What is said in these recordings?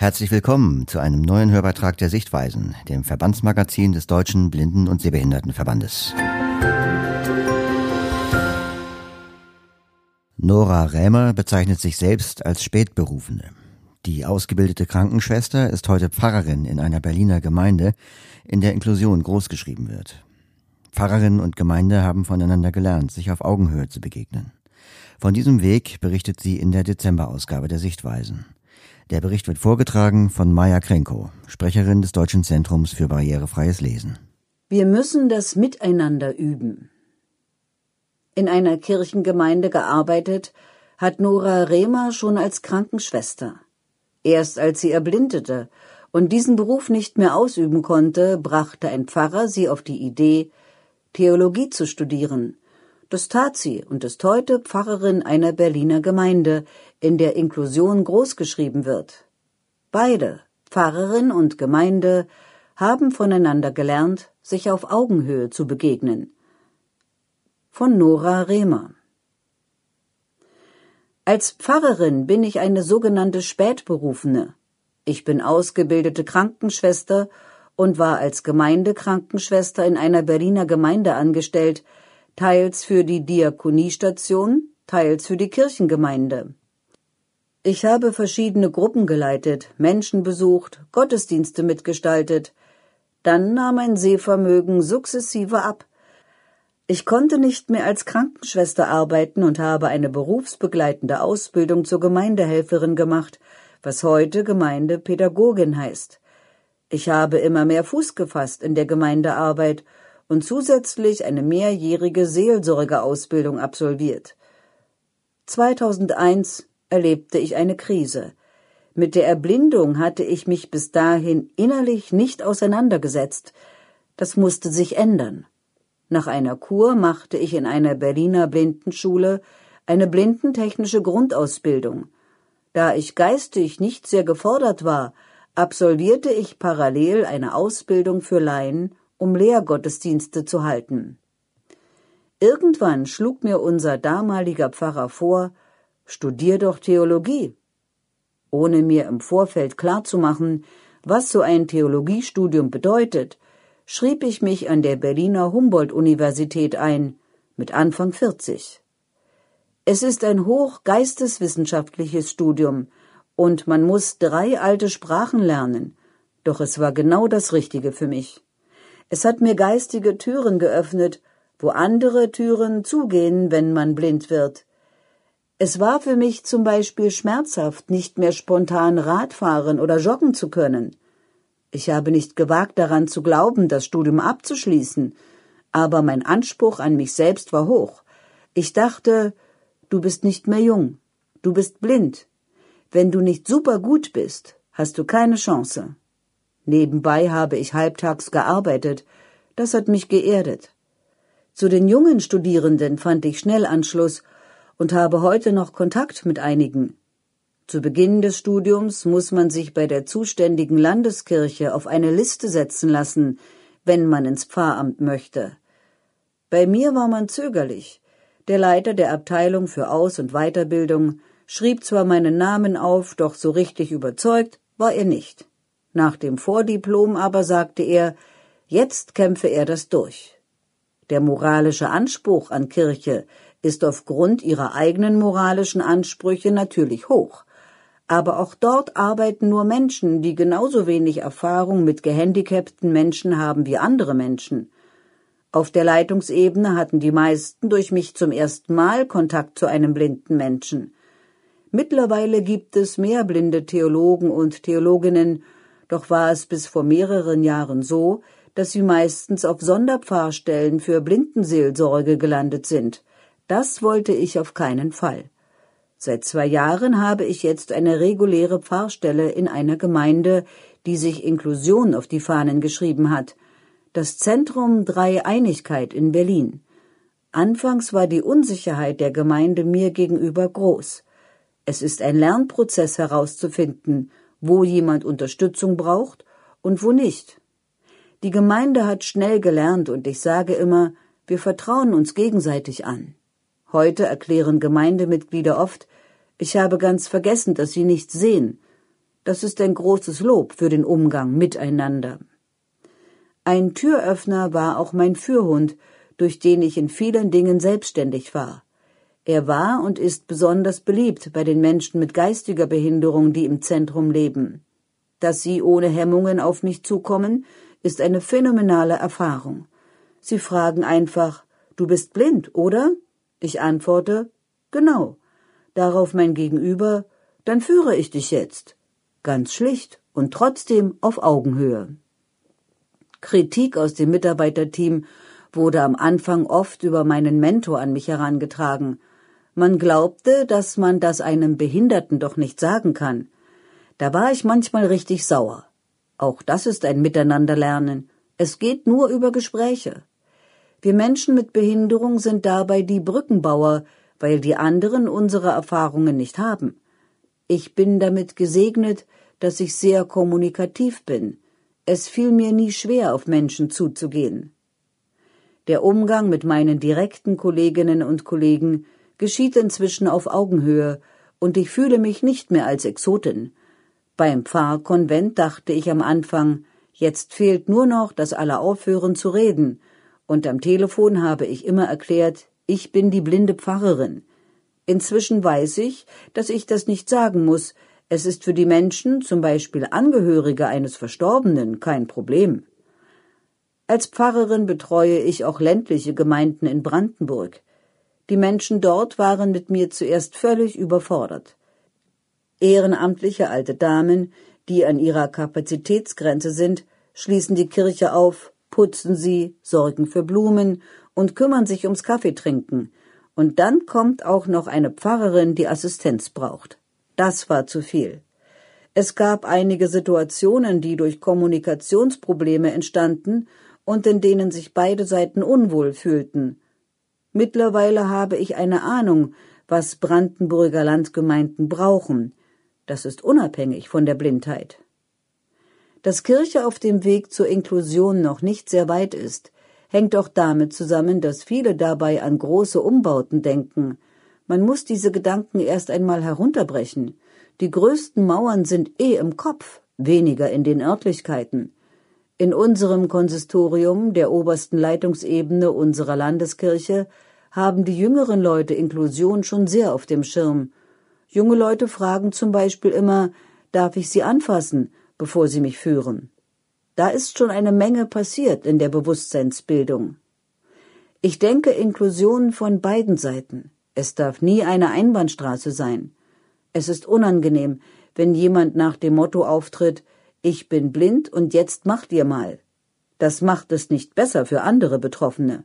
Herzlich willkommen zu einem neuen Hörbeitrag der Sichtweisen, dem Verbandsmagazin des Deutschen Blinden- und Sehbehindertenverbandes. Nora Rämer bezeichnet sich selbst als Spätberufene. Die ausgebildete Krankenschwester ist heute Pfarrerin in einer Berliner Gemeinde, in der Inklusion großgeschrieben wird. Pfarrerin und Gemeinde haben voneinander gelernt, sich auf Augenhöhe zu begegnen. Von diesem Weg berichtet sie in der Dezemberausgabe der Sichtweisen. Der Bericht wird vorgetragen von Maja Krenkow, Sprecherin des Deutschen Zentrums für barrierefreies Lesen. Wir müssen das Miteinander üben. In einer Kirchengemeinde gearbeitet hat Nora Rehmer schon als Krankenschwester. Erst als sie erblindete und diesen Beruf nicht mehr ausüben konnte, brachte ein Pfarrer sie auf die Idee, Theologie zu studieren. Das tat sie und ist heute Pfarrerin einer Berliner Gemeinde, in der Inklusion großgeschrieben wird. Beide, Pfarrerin und Gemeinde, haben voneinander gelernt, sich auf Augenhöhe zu begegnen. Von Nora Rehmer Als Pfarrerin bin ich eine sogenannte Spätberufene. Ich bin ausgebildete Krankenschwester und war als Gemeindekrankenschwester in einer Berliner Gemeinde angestellt, teils für die Diakoniestation, teils für die Kirchengemeinde. Ich habe verschiedene Gruppen geleitet, Menschen besucht, Gottesdienste mitgestaltet. Dann nahm mein Sehvermögen sukzessive ab. Ich konnte nicht mehr als Krankenschwester arbeiten und habe eine berufsbegleitende Ausbildung zur Gemeindehelferin gemacht, was heute Gemeindepädagogin heißt. Ich habe immer mehr Fuß gefasst in der Gemeindearbeit und zusätzlich eine mehrjährige Seelsorgeausbildung absolviert. 2001 erlebte ich eine Krise. Mit der Erblindung hatte ich mich bis dahin innerlich nicht auseinandergesetzt. Das musste sich ändern. Nach einer Kur machte ich in einer Berliner Blindenschule eine blindentechnische Grundausbildung. Da ich geistig nicht sehr gefordert war, absolvierte ich parallel eine Ausbildung für Laien, um Lehrgottesdienste zu halten. Irgendwann schlug mir unser damaliger Pfarrer vor, studier doch Theologie. Ohne mir im Vorfeld klarzumachen, was so ein Theologiestudium bedeutet, schrieb ich mich an der Berliner Humboldt-Universität ein, mit Anfang 40. Es ist ein hochgeisteswissenschaftliches Studium und man muss drei alte Sprachen lernen, doch es war genau das Richtige für mich. Es hat mir geistige Türen geöffnet, wo andere Türen zugehen, wenn man blind wird. Es war für mich zum Beispiel schmerzhaft, nicht mehr spontan Radfahren oder joggen zu können. Ich habe nicht gewagt daran zu glauben, das Studium abzuschließen, aber mein Anspruch an mich selbst war hoch. Ich dachte, du bist nicht mehr jung, du bist blind. Wenn du nicht super gut bist, hast du keine Chance. Nebenbei habe ich halbtags gearbeitet, das hat mich geerdet. Zu den jungen Studierenden fand ich schnell Anschluss und habe heute noch Kontakt mit einigen. Zu Beginn des Studiums muss man sich bei der zuständigen Landeskirche auf eine Liste setzen lassen, wenn man ins Pfarramt möchte. Bei mir war man zögerlich. Der Leiter der Abteilung für Aus- und Weiterbildung schrieb zwar meinen Namen auf, doch so richtig überzeugt war er nicht. Nach dem Vordiplom aber sagte er, jetzt kämpfe er das durch. Der moralische Anspruch an Kirche ist aufgrund ihrer eigenen moralischen Ansprüche natürlich hoch. Aber auch dort arbeiten nur Menschen, die genauso wenig Erfahrung mit gehandicapten Menschen haben wie andere Menschen. Auf der Leitungsebene hatten die meisten durch mich zum ersten Mal Kontakt zu einem blinden Menschen. Mittlerweile gibt es mehr blinde Theologen und Theologinnen, doch war es bis vor mehreren Jahren so, dass sie meistens auf Sonderpfarrstellen für Blindenseelsorge gelandet sind. Das wollte ich auf keinen Fall. Seit zwei Jahren habe ich jetzt eine reguläre Pfarrstelle in einer Gemeinde, die sich Inklusion auf die Fahnen geschrieben hat. Das Zentrum Dreieinigkeit in Berlin. Anfangs war die Unsicherheit der Gemeinde mir gegenüber groß. Es ist ein Lernprozess herauszufinden, wo jemand Unterstützung braucht und wo nicht. Die Gemeinde hat schnell gelernt und ich sage immer, wir vertrauen uns gegenseitig an. Heute erklären Gemeindemitglieder oft, ich habe ganz vergessen, dass sie nichts sehen. Das ist ein großes Lob für den Umgang miteinander. Ein Türöffner war auch mein Führhund, durch den ich in vielen Dingen selbstständig war. Er war und ist besonders beliebt bei den Menschen mit geistiger Behinderung, die im Zentrum leben. Dass sie ohne Hemmungen auf mich zukommen, ist eine phänomenale Erfahrung. Sie fragen einfach, du bist blind, oder? Ich antworte, genau. Darauf mein Gegenüber, dann führe ich dich jetzt. Ganz schlicht und trotzdem auf Augenhöhe. Kritik aus dem Mitarbeiterteam wurde am Anfang oft über meinen Mentor an mich herangetragen. Man glaubte, dass man das einem Behinderten doch nicht sagen kann. Da war ich manchmal richtig sauer. Auch das ist ein Miteinanderlernen. Es geht nur über Gespräche. Wir Menschen mit Behinderung sind dabei die Brückenbauer, weil die anderen unsere Erfahrungen nicht haben. Ich bin damit gesegnet, dass ich sehr kommunikativ bin. Es fiel mir nie schwer, auf Menschen zuzugehen. Der Umgang mit meinen direkten Kolleginnen und Kollegen geschieht inzwischen auf Augenhöhe, und ich fühle mich nicht mehr als Exotin. Beim Pfarrkonvent dachte ich am Anfang, jetzt fehlt nur noch, dass alle aufhören zu reden, und am Telefon habe ich immer erklärt, ich bin die blinde Pfarrerin. Inzwischen weiß ich, dass ich das nicht sagen muss, es ist für die Menschen, zum Beispiel Angehörige eines Verstorbenen, kein Problem. Als Pfarrerin betreue ich auch ländliche Gemeinden in Brandenburg. Die Menschen dort waren mit mir zuerst völlig überfordert. Ehrenamtliche alte Damen, die an ihrer Kapazitätsgrenze sind, schließen die Kirche auf, putzen sie, sorgen für Blumen und kümmern sich ums Kaffeetrinken. Und dann kommt auch noch eine Pfarrerin, die Assistenz braucht. Das war zu viel. Es gab einige Situationen, die durch Kommunikationsprobleme entstanden und in denen sich beide Seiten unwohl fühlten. Mittlerweile habe ich eine Ahnung, was Brandenburger Landgemeinden brauchen. Das ist unabhängig von der Blindheit. Dass Kirche auf dem Weg zur Inklusion noch nicht sehr weit ist, hängt auch damit zusammen, dass viele dabei an große Umbauten denken. Man muss diese Gedanken erst einmal herunterbrechen. Die größten Mauern sind eh im Kopf, weniger in den Örtlichkeiten. In unserem Konsistorium, der obersten Leitungsebene unserer Landeskirche, haben die jüngeren Leute Inklusion schon sehr auf dem Schirm. Junge Leute fragen zum Beispiel immer, darf ich Sie anfassen, bevor Sie mich führen? Da ist schon eine Menge passiert in der Bewusstseinsbildung. Ich denke Inklusion von beiden Seiten. Es darf nie eine Einbahnstraße sein. Es ist unangenehm, wenn jemand nach dem Motto auftritt, ich bin blind und jetzt macht ihr mal. Das macht es nicht besser für andere Betroffene.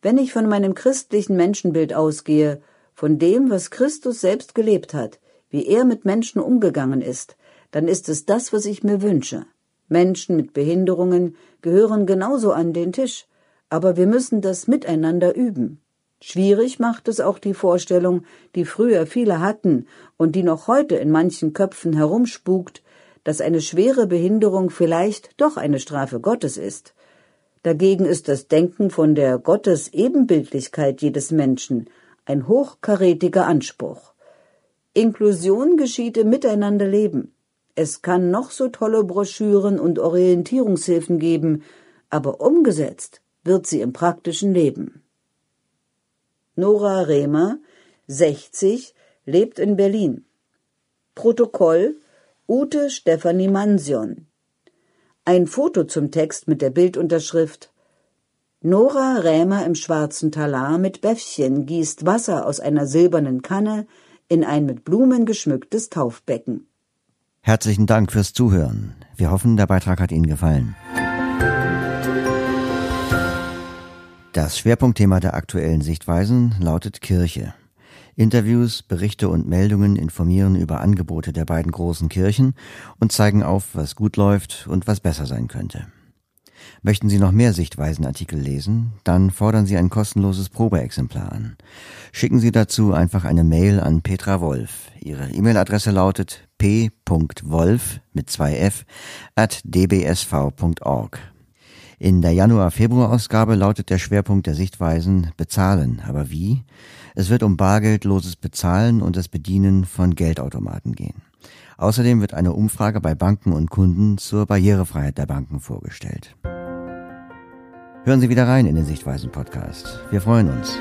Wenn ich von meinem christlichen Menschenbild ausgehe, von dem, was Christus selbst gelebt hat, wie er mit Menschen umgegangen ist, dann ist es das, was ich mir wünsche. Menschen mit Behinderungen gehören genauso an den Tisch, aber wir müssen das miteinander üben. Schwierig macht es auch die Vorstellung, die früher viele hatten und die noch heute in manchen Köpfen herumspukt, dass eine schwere Behinderung vielleicht doch eine Strafe Gottes ist. Dagegen ist das Denken von der Gottesebenbildlichkeit jedes Menschen ein hochkarätiger Anspruch. Inklusion geschieht im Miteinanderleben. Es kann noch so tolle Broschüren und Orientierungshilfen geben, aber umgesetzt wird sie im praktischen Leben. Nora Rehmer, 60, lebt in Berlin. Protokoll Ute Stefanie Mansion. Ein Foto zum Text mit der Bildunterschrift Nora Rämer im schwarzen Talar mit Bäffchen gießt Wasser aus einer silbernen Kanne in ein mit Blumen geschmücktes Taufbecken. Herzlichen Dank fürs Zuhören. Wir hoffen, der Beitrag hat Ihnen gefallen. Das Schwerpunktthema der aktuellen Sichtweisen lautet Kirche. Interviews, Berichte und Meldungen informieren über Angebote der beiden großen Kirchen und zeigen auf, was gut läuft und was besser sein könnte. Möchten Sie noch mehr Sichtweisenartikel lesen? Dann fordern Sie ein kostenloses Probeexemplar an. Schicken Sie dazu einfach eine Mail an Petra Wolf. Ihre E-Mail-Adresse lautet p.wolf mit zwei f at dbsv.org. In der Januar-Februar-Ausgabe lautet der Schwerpunkt der Sichtweisen Bezahlen. Aber wie? Es wird um bargeldloses Bezahlen und das Bedienen von Geldautomaten gehen. Außerdem wird eine Umfrage bei Banken und Kunden zur Barrierefreiheit der Banken vorgestellt. Hören Sie wieder rein in den Sichtweisen Podcast. Wir freuen uns.